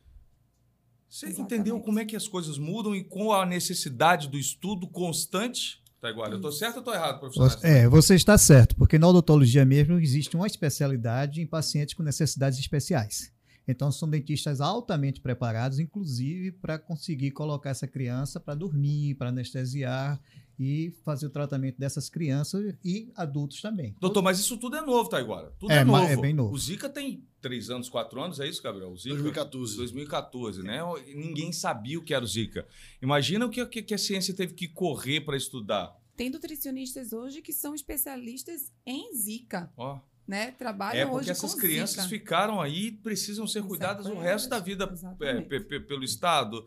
Você Exatamente. entendeu como é que as coisas mudam e com a necessidade do estudo constante? Taiguara, eu tô certo ou tô errado, professor? Você- É, você está certo, porque na odontologia mesmo existe uma especialidade em pacientes com necessidades especiais. Então, são dentistas altamente preparados, inclusive para conseguir colocar essa criança para dormir, para anestesiar e fazer o tratamento dessas crianças e adultos também. Doutor, mas isso tudo é novo, Taiguara. Tudo é, É, novo. mas é bem novo. O Zika tem três anos, quatro anos, é isso, Gabriel? O Zika? 2014. 2014, né? Ninguém sabia o que era o Zika. Imagina o que, que- que a ciência teve que correr para estudar. Tem nutricionistas hoje que são especialistas em Zika, Ó, né? Trabalham é hoje porque essas com crianças Zika. ficaram aí e precisam ser cuidadas o resto da vida é, pelo Estado,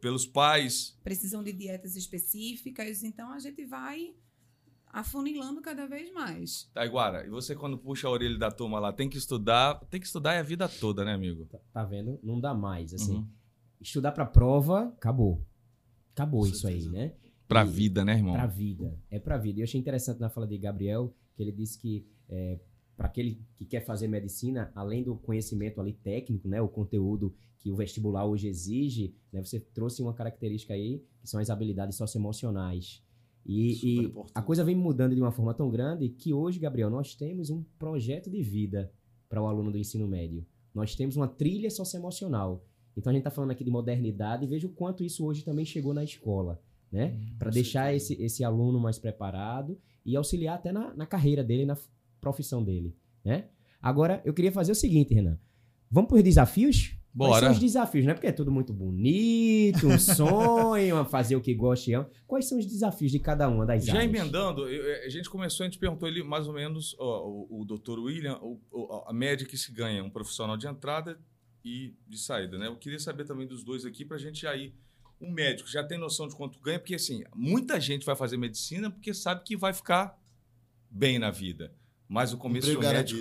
pelos pais. precisam de dietas específicas, então a gente vai afunilando cada vez mais. Taiguara, e você quando puxa a orelha da turma lá, tem que estudar, tem que estudar é a vida toda, né, amigo? Tá, tá vendo? Não dá mais, assim. Uhum. Estudar pra prova, acabou. Acabou Com isso aí, certeza. né? Pra E- vida, né, irmão? Pra vida. É pra vida. E eu achei interessante na fala de Gabriel, que ele disse que é, para aquele que quer fazer medicina, além do conhecimento ali técnico, né, o conteúdo que o vestibular hoje exige, né, você trouxe uma característica aí, que são as habilidades socioemocionais. E, e importante. a coisa vem mudando de uma forma tão grande que hoje, Gabriel, nós temos um projeto de vida para o aluno do ensino médio. Nós temos uma trilha socioemocional. Então a gente está falando aqui de modernidade e veja o quanto isso hoje também chegou na escola. né? Para deixar esse, esse aluno mais preparado e auxiliar até na, na carreira dele, na profissão dele, né? Agora, eu queria fazer o seguinte, Renan. Vamos para os desafios? Quais Bora. são os desafios, né? Porque é tudo muito bonito, um sonho, fazer o que gosta e ama. Quais são os desafios de cada uma das Já áreas? emendando, eu- a gente começou, a gente perguntou ele mais ou menos, ó, o, o doutor William, o- o- a média que se ganha um profissional de entrada e de saída, né? Eu queria saber também dos dois aqui para a gente já ir. Um médico já tem noção de quanto ganha, porque assim, muita gente vai fazer medicina porque sabe que vai ficar bem na vida. Mas o começo médico,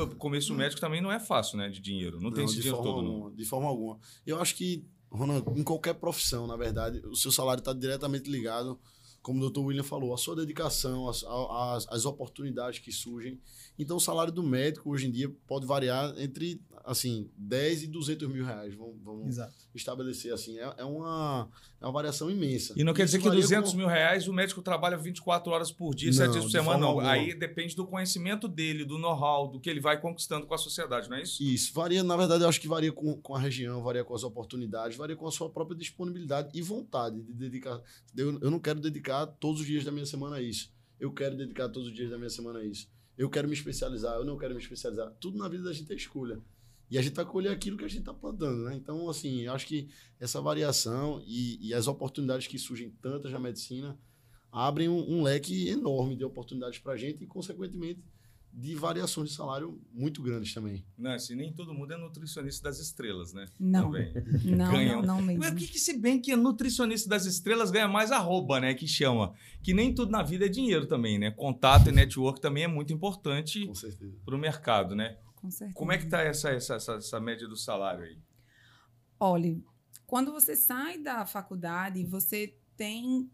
o, começo médico também não é fácil, né? De dinheiro. Não, tem Não, esse de dinheiro forma todo, não. alguma, De forma alguma. Eu acho que, Ronald, em qualquer profissão, na verdade, o seu salário está diretamente ligado, como o doutor William falou, à sua dedicação, às, às, às oportunidades que surgem. Então, o salário do médico, hoje em dia, pode variar entre, assim, 10 e 200 mil reais. Vamos, vamos Exato. estabelecer assim. É, é uma, é uma variação imensa. E não quer dizer que varia 200 com- mil reais o médico trabalha 24 horas por dia, 7 Não, dias por de semana. Não. alguma. Aí depende do conhecimento dele, do know-how, do que ele vai conquistando com a sociedade, não é isso? Isso, varia, na verdade, eu acho que varia com, com a região, varia com as oportunidades, varia com a sua própria disponibilidade e vontade de dedicar. Eu, eu não quero dedicar todos os dias da minha semana a isso. Eu quero dedicar todos os dias da minha semana a isso. Eu quero me especializar, eu não quero me especializar. Tudo na vida da gente é escolha. E a gente vai colher aquilo que a gente está plantando, né? Então, assim, eu acho que essa variação e, e as oportunidades que surgem tantas na medicina abrem um, um leque enorme de oportunidades para a gente e, consequentemente, de variações de salário muito grandes também. Não, assim, nem todo mundo é nutricionista das estrelas, né? Não, Também. não, Ganham. não, não Mas mesmo. o que, que se bem que nutricionista das estrelas ganha mais arroba, né? Que chama. Que nem tudo na vida é dinheiro também, né? Contato e network também é muito importante para o mercado, né? Com certeza. Como é que tá essa, essa, essa, essa média do salário aí? Olha, quando você sai da faculdade, você tem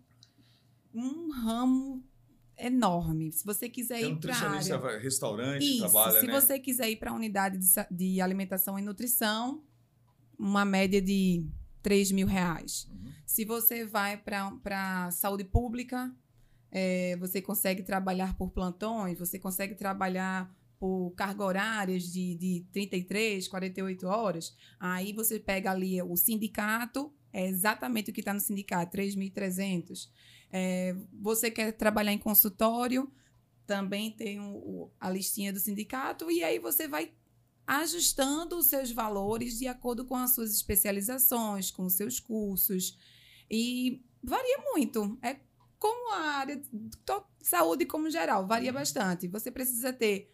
um ramo enorme. Se você quiser Tem ir para área... restaurante, Isso, trabalha, se né? você quiser ir para a unidade de, de alimentação e nutrição, uma média de 3 mil reais. Uhum. Se você vai para saúde pública, é, você consegue trabalhar por plantões, você consegue trabalhar por carga horárias de, de 33, 48 horas. Aí você pega ali o sindicato, é exatamente o que está no sindicato, 3.300. É, você quer trabalhar em consultório, também tem a listinha do sindicato, e aí você vai ajustando os seus valores de acordo com as suas especializações, com os seus cursos. E varia muito. É como a área de saúde como geral, varia bastante. Você precisa ter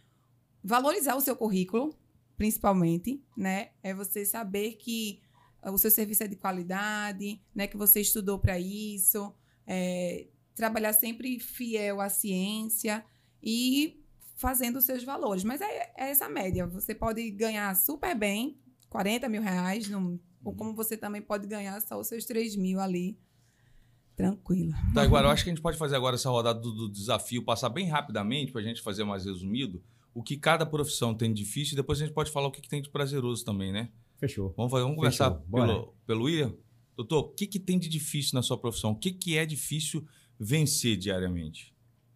valorizar o seu currículo, principalmente, né? É você saber que ah, o seu serviço é de qualidade, né? Que você estudou para isso, é, trabalhar sempre fiel à ciência e fazendo os seus valores. Mas é, é essa média. Você pode ganhar super bem, 40 mil reais, num- ou como você também pode ganhar só os seus 3 mil ali, tranquilo. Tá, agora eu acho que a gente pode fazer agora essa rodada do, do desafio, passar bem rapidamente para a gente fazer mais resumido o que cada profissão tem de difícil e depois a gente pode falar o que, que tem de prazeroso também, né? Fechou. Vamos, fazer, vamos Fechou, começar bora. pelo, pelo William. Doutor, o que, que tem de difícil na sua profissão? O que, que é difícil vencer diariamente?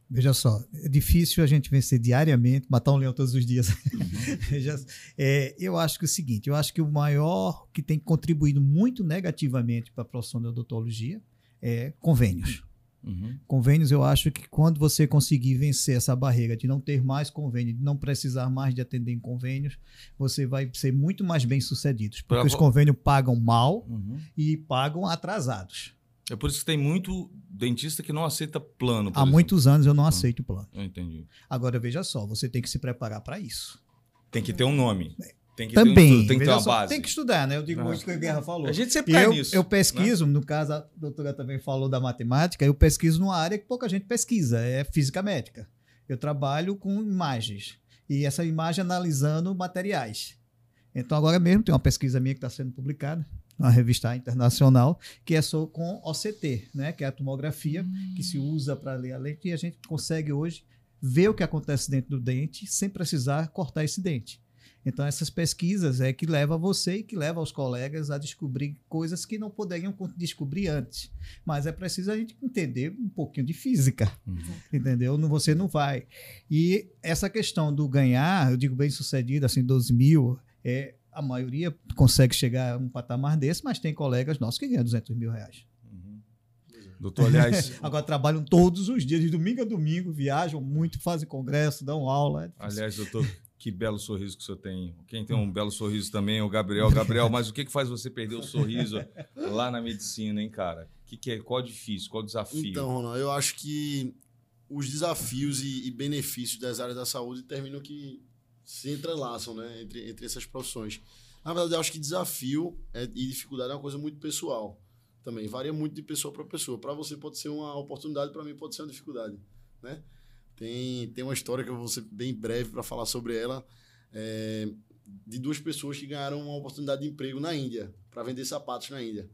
Veja só, é difícil a gente vencer diariamente, matar um leão todos os dias. Veja, é, eu acho que é o seguinte, eu acho que o maior que tem contribuído muito negativamente para a profissão da odontologia é convênios. Uhum. Convênios, eu acho que quando você conseguir vencer essa barreira de não ter mais convênio, de não precisar mais de atender em convênios, você vai ser muito mais bem sucedido. Porque Pra os convênios pagam mal Uhum. e pagam atrasados. É por isso que tem muito dentista que não aceita plano. Há exemplo. muitos anos eu não aceito o plano. Eu entendi. Agora, veja só, você tem que se preparar para isso. Tem que ter um nome. Tem que ter um Também. estudo, tem que ter uma só, base. Tem que estudar, né? Eu digo Ah. muito que a Guerra falou. A gente sempre eu, nisso. eu pesquiso, no caso, a doutora também falou da matemática, eu pesquiso numa área que pouca gente pesquisa, é física médica. Eu trabalho com imagens. E essa imagem analisando materiais. Então, agora mesmo tem uma pesquisa minha que está sendo publicada, uma revista internacional, que é só com OCT, né? que é a tomografia que se usa para ler a lente, e a gente consegue hoje ver o que acontece dentro do dente sem precisar cortar esse dente. Então, essas pesquisas é que leva você e que leva os colegas a descobrir coisas que não poderiam descobrir antes. Mas é preciso a gente entender um pouquinho de física, Uhum. entendeu? Não- Você não vai. E essa questão do ganhar, eu digo bem sucedido, assim, 12 mil, é, a maioria consegue chegar a um patamar desse, mas tem colegas nossos que ganham 200 mil reais. Uhum. Doutor, aliás, Agora trabalham todos os dias, de domingo a domingo, viajam muito, fazem congresso, dão aula. é aliás, doutor, que belo sorriso que o senhor tem. Quem tem um belo sorriso também é o Gabriel. Gabriel, mas o que, que faz você perder o sorriso lá na medicina, hein, cara? Que que é, qual é o difícil, qual é o desafio? Então, Ronaldo, eu acho que os desafios e, e benefícios das áreas da saúde terminam que se entrelaçam né, entre, entre essas profissões. Na verdade, eu acho que desafio é- e dificuldade é uma coisa muito pessoal também. Varia muito de pessoa para pessoa. Para você pode ser uma oportunidade, para mim pode ser uma dificuldade. Né? Tem, tem uma história que eu vou ser bem breve para falar sobre ela. é, de duas pessoas que ganharam uma oportunidade de emprego na Índia, para vender sapatos na Índia.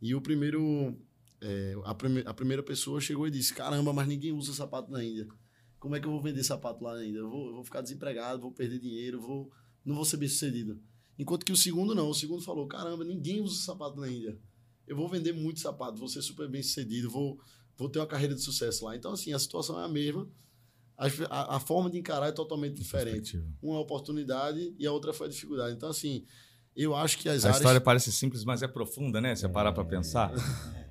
E o primeiro é, a, prime- a primeira pessoa chegou e disse: Caramba, mas ninguém usa sapato na Índia. Como é que eu vou vender sapato lá na Índia? Eu vou, eu vou ficar desempregado, vou perder dinheiro, vou, não vou ser bem sucedido. Enquanto que o segundo não. O segundo falou: Caramba, ninguém usa sapato na Índia. Eu vou vender muito sapato, vou ser super bem sucedido, vou, vou ter uma carreira de sucesso lá. Então, assim, a situação é a mesma. A, a forma de encarar é totalmente diferente. Uma é a oportunidade e a outra foi a dificuldade. Então, assim, eu acho que as A áreas. história parece simples, mas é profunda, né? Se você parar para pensar.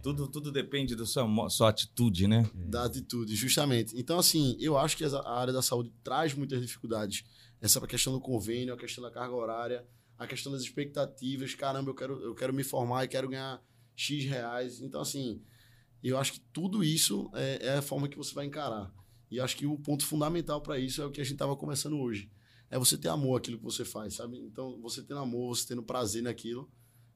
Tudo, tudo depende da sua, sua atitude, né? da atitude, justamente. Então, assim, eu acho que a área da saúde traz muitas dificuldades. Essa questão do convênio, a questão da carga horária, a questão das expectativas. Caramba, eu quero, eu quero me formar e quero ganhar X reais. Então, assim, eu acho que tudo isso é, é a forma que você vai encarar. E acho que o ponto fundamental para isso é o que a gente estava conversando hoje. É você ter amor àquilo que você faz, sabe? Então, você tendo amor, você tendo prazer naquilo,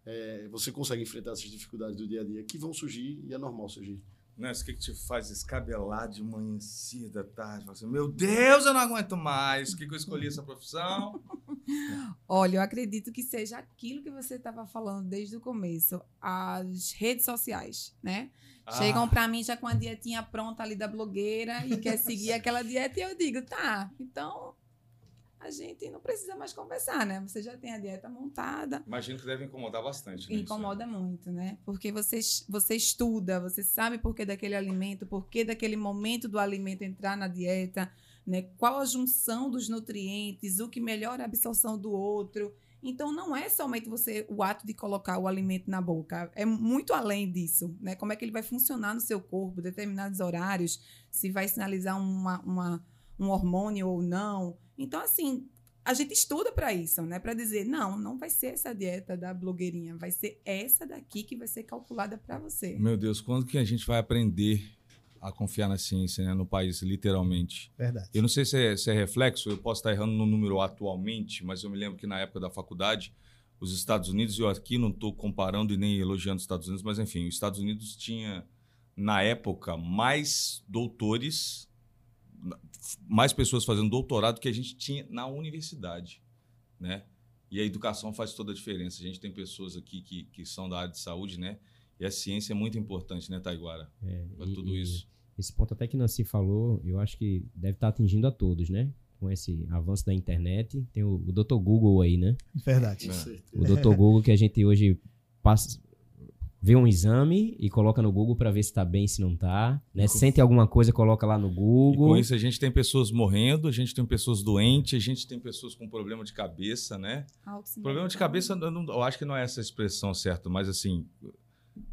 é, você consegue enfrentar essas dificuldades do dia a dia que vão surgir e é normal surgir. Né? Isso que, que te faz escabelar de manhã cedo à tarde? Assim, Meu Deus, eu não aguento mais. Por que, que eu escolhi essa profissão? Olha, eu acredito que seja aquilo que você estava falando desde o começo, as redes sociais, né? Ah. Chegam pra mim já com a dietinha pronta ali da blogueira e quer seguir aquela dieta e eu digo, tá, então a gente não precisa mais conversar, né? Você já tem a dieta montada, Imagino que deve incomodar bastante. Né, incomoda muito, né? Porque você, você estuda, você sabe por que daquele alimento, por que daquele momento do alimento entrar na dieta, né? Qual a junção dos nutrientes, o que melhora a absorção do outro. Então não é somente você o ato de colocar o alimento na boca, é muito além disso, né? Como é que ele vai funcionar no seu corpo, determinados horários, se vai sinalizar uma, uma, um hormônio ou não. Então assim, a gente estuda para isso, né? Para dizer, não, não vai ser essa dieta da blogueirinha, vai ser essa daqui que vai ser calculada para você. Meu Deus, quando que a gente vai aprender a confiar na ciência, né? No país, literalmente. Verdade. Eu não sei se é, se é reflexo, eu posso estar errando no número atualmente, mas eu me lembro que na época da faculdade, os Estados Unidos, e eu aqui não estou comparando e nem elogiando os Estados Unidos, mas enfim, os Estados Unidos tinha, na época, mais doutores, mais pessoas fazendo doutorado que a gente tinha na universidade, né? E a educação faz toda a diferença. A gente tem pessoas aqui que, que são da área de saúde, né? E a ciência é muito importante, né, Taiguara? Para E- tudo e isso. Esse ponto até que Nancy falou, eu acho que deve estar atingindo a todos, né? Com esse avanço da internet. Tem o, o Dr. Google aí, né? Verdade. É. O Dr. Google que a gente hoje passa, vê um exame e coloca no Google para ver se tá bem, se não tá. Né? Sente alguma coisa, coloca lá no E Google. com isso a gente tem pessoas morrendo, a gente tem pessoas doentes, a gente tem pessoas com problema de cabeça, né? Problema de cabeça, eu, não- eu acho que não é essa a expressão certa, mas assim,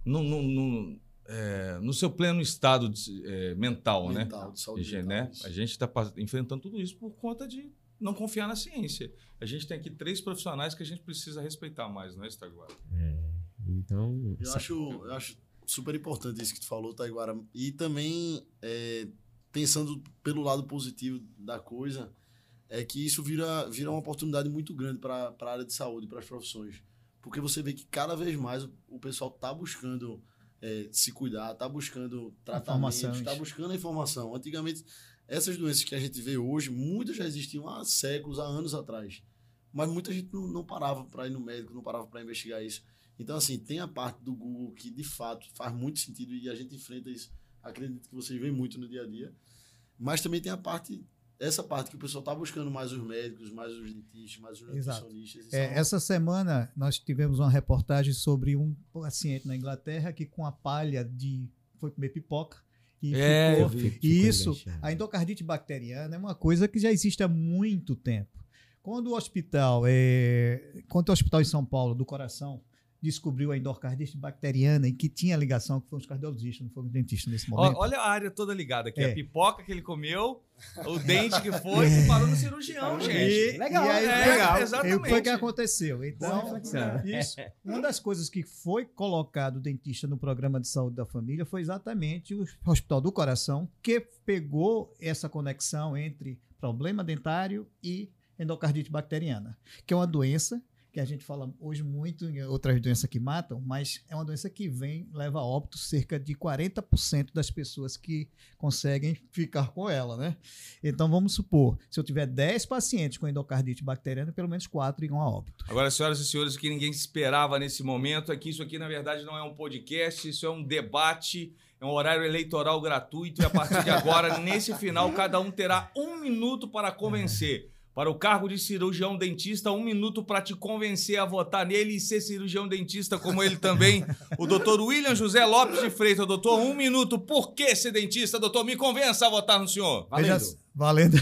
no, no, no, é, no seu pleno estado de- é, mental, né? Mental, de saúde A gente, mental, né? A gente está enfrentando tudo isso por conta de não confiar na ciência. A gente tem aqui três profissionais que a gente precisa respeitar mais, não é, Staguara? Então, Eu acho, eu acho super importante isso que tu falou, Taiguara. E também, é, pensando pelo lado positivo da coisa, é que isso vira, vira uma oportunidade muito grande para a área de saúde, para as profissões. Porque você vê que cada vez mais o, o pessoal está buscando é, se cuidar, está buscando tratamento, está buscando informação. Antigamente, essas doenças que a gente vê hoje, muitas já existiam há séculos, há anos atrás. Mas muita gente não, não parava para ir no médico, não parava para investigar isso. Então, assim, tem a parte do Google que, de fato, faz muito sentido e a gente enfrenta isso. Acredito que vocês veem muito no dia a dia. Mas também tem a parte, essa parte que o pessoal está buscando mais os médicos, mais os dentistas, mais os nutricionistas. Isso É, uma- essa semana nós tivemos uma reportagem sobre um paciente na Inglaterra que com a palha de foi comer pipoca e É, ficou vi. Ficou E isso, enganchado. a endocardite bacteriana é uma coisa que já existe há muito tempo. Quando o hospital, é, quando o hospital em São Paulo do coração descobriu a endocardite bacteriana e que tinha ligação com os cardiologistas, não foi o dentista nesse momento. Olha a área toda ligada aqui. É. A pipoca que ele comeu, o dente que foi, e parou no cirurgião, gente. E, Legal, e aí, é, legal. exatamente. E foi o que aconteceu. Então, isso, uma das coisas que foi colocado o dentista no programa de saúde da família foi exatamente o Hospital do Coração, que pegou essa conexão entre problema dentário e endocardite bacteriana, que é uma doença que a gente fala hoje muito em outras doenças que matam, mas é uma doença que vem, leva a óbito cerca de 40% das pessoas que conseguem ficar com ela, né? Então vamos supor, se eu tiver 10 pacientes com endocardite bacteriana, pelo menos 4 irão a óbito. Agora, senhoras e senhores, o que ninguém esperava nesse momento é que isso aqui, na verdade, não é um podcast, isso é um debate, é um horário eleitoral gratuito e a partir de agora, nesse final, cada um terá um minuto para convencer. Para o cargo de cirurgião dentista, um minuto para te convencer a votar nele e ser cirurgião dentista como ele também. O doutor William José Lopes de Freitas, doutor, um minuto. Por que ser dentista, doutor? Me convença a votar no senhor. Valendo. Veja, valendo.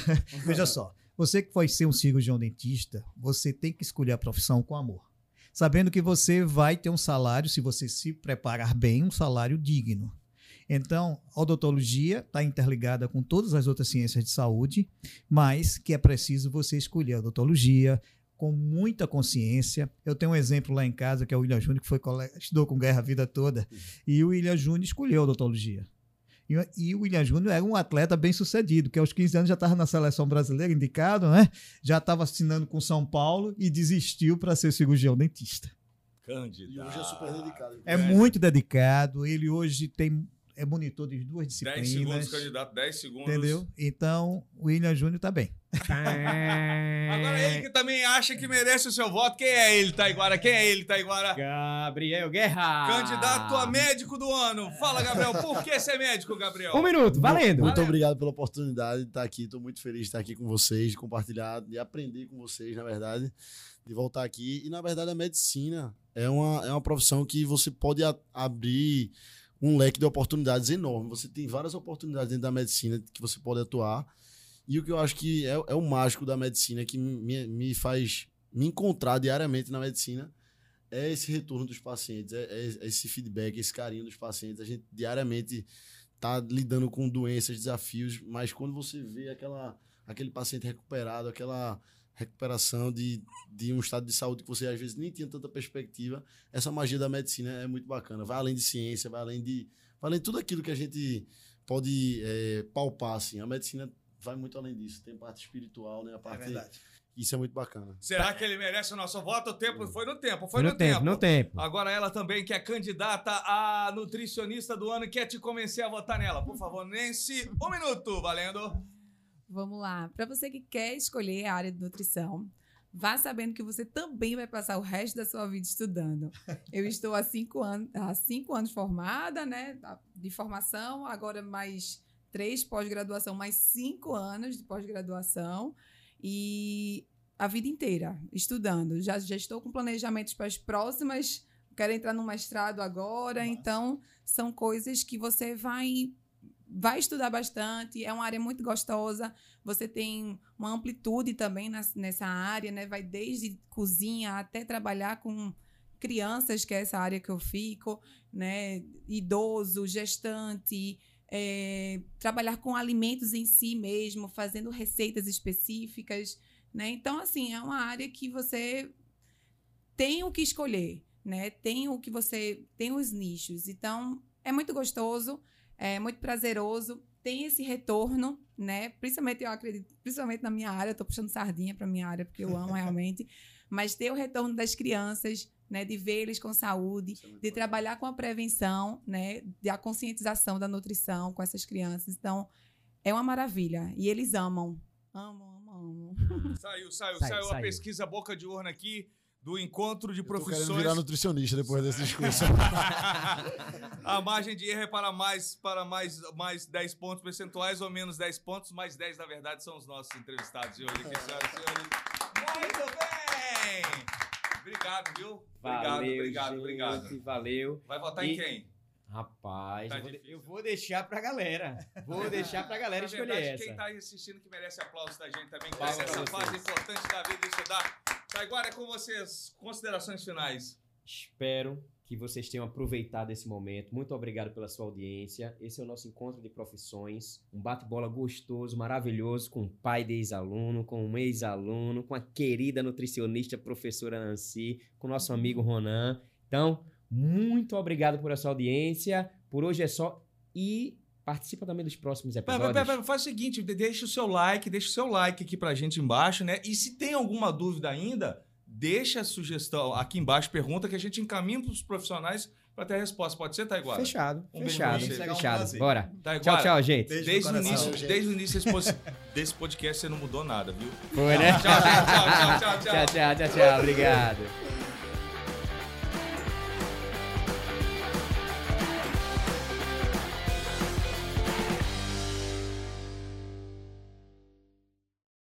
Veja só, você que vai ser um cirurgião dentista, você tem que escolher a profissão com amor. Sabendo que você vai ter um salário, se você se preparar bem, um salário digno. Então, a odontologia está interligada com todas as outras ciências de saúde, mas que é preciso você escolher a odontologia com muita consciência. Eu tenho um exemplo lá em casa, que é o William Júnior, que foi estudou com guerra a vida toda, e o William Júnior escolheu a odontologia. E, o William Júnior era um atleta bem sucedido, que aos 15 anos já estava na seleção brasileira, indicado, né? Já estava assinando com São Paulo e desistiu para ser cirurgião dentista. Candidato. E hoje é super dedicado. É, muito dedicado. Ele hoje tem é monitor de duas 10 disciplinas. segundos, candidato, 10 segundos. Entendeu? Então, o William Júnior tá bem. Agora ele que também acha que merece o seu voto. Quem é ele, Taiguara? Quem é ele, Taiguara? Gabriel Guerra. Candidato a médico do ano. Fala, Gabriel. Por que ser médico, Gabriel? Um minuto, valendo. Muito Valeu. obrigado pela oportunidade de estar aqui. Estou muito feliz de estar aqui com vocês, de compartilhar, de aprender com vocês, na verdade, de voltar aqui. E, na verdade, a medicina é uma, é uma profissão que você pode a- abrir um leque de oportunidades enorme. Você tem várias oportunidades dentro da medicina que você pode atuar. E o que eu acho que é, é o mágico da medicina, que me, me faz me encontrar diariamente na medicina, é esse retorno dos pacientes, é, é esse feedback, esse carinho dos pacientes. A gente diariamente tá lidando com doenças, desafios, mas quando você vê aquela, aquele paciente recuperado, aquela recuperação de, de um estado de saúde que você às vezes nem tinha tanta perspectiva, essa magia da medicina é muito bacana. Vai além de ciência, vai além de, vai além de tudo aquilo que a gente pode é, palpar. Assim. A medicina vai muito além disso. Tem parte espiritual, né? A parte, Isso é muito bacana. Será que ele merece o nosso voto? O tempo foi no tempo, foi no, no tempo, no tempo. Agora ela também, que é candidata a nutricionista do ano, quer te convencer a votar nela. Por favor, Nancy, um minuto, valendo. Vamos lá. Para você que quer escolher a área de nutrição, vá sabendo que você também vai passar o resto da sua vida estudando. Eu estou há cinco, anos, há cinco anos formada, né? De formação, agora mais três pós-graduação, mais cinco anos de pós-graduação. E a vida inteira estudando. Já, já estou com planejamentos para as próximas. Quero entrar no mestrado agora. Então, são coisas que você vai vai estudar bastante, é uma área muito gostosa, você tem uma amplitude também nessa área, né? Vai desde cozinha até trabalhar com crianças, que é essa área que eu fico, né? Idoso, gestante, é, trabalhar com alimentos em si mesmo, fazendo receitas específicas, né? Então, assim, é uma área que você tem o que escolher, né? Tem o que você tem os nichos. Então, é muito gostoso é muito prazeroso, tem esse retorno, né? Principalmente eu acredito, principalmente na minha área, eu tô puxando sardinha para minha área porque eu amo realmente, mas ter o retorno das crianças, né, de ver eles com saúde, é de bacana. trabalhar com a prevenção, né, da conscientização da nutrição com essas crianças. Então, é uma maravilha e eles amam. Amam, amam, amam. Saiu, saiu, Saiu, saiu, a saiu. pesquisa boca de urna aqui do encontro de Eu tô profissões. virar nutricionista depois desse discurso. a margem de erro é para mais para mais, mais 10 pontos percentuais ou menos 10 pontos, mais 10, na verdade, são os nossos entrevistados de hoje aqui, senhoras e senhores. Muito bem! Obrigado, viu? Obrigado, Valeu, obrigado, gente, obrigado. Valeu. Vai votar E- em quem? Rapaz, Tá eu, vou, difícil. eu vou deixar pra galera. Vou deixar pra galera Na escolher verdade, essa. quem tá aí assistindo que merece aplauso da gente também, que Palmas pra fase importante da vida estudar. Agora é com vocês. Considerações finais. Espero que vocês tenham aproveitado esse momento. Muito obrigado pela sua audiência. Esse é o nosso encontro de profissões. Um bate-bola gostoso, maravilhoso, com um pai de ex-aluno, com um ex-aluno, com a querida nutricionista professora Nancy, com nosso amigo Ronan. Então, muito obrigado por essa audiência. Por hoje é só. E participa também dos próximos Pera, episódios. pera, pera, faz o seguinte, de- deixa o seu like, deixa o seu like aqui pra gente embaixo, né? E se tem alguma dúvida ainda, deixa a sugestão aqui embaixo, pergunta que a gente encaminha pros profissionais pra ter a resposta. Pode ser, Taiguara? Fechado, Um fechado, fechado. prazer. Bora. Taiguara, Tchau, tchau, gente. Desde o, coração, início, gente. desde o início desse, podcast você não mudou nada, viu? Foi, né? Tchau, tchau, tchau, tchau, tchau, tchau. tchau, tchau, tchau, tchau. Obrigado.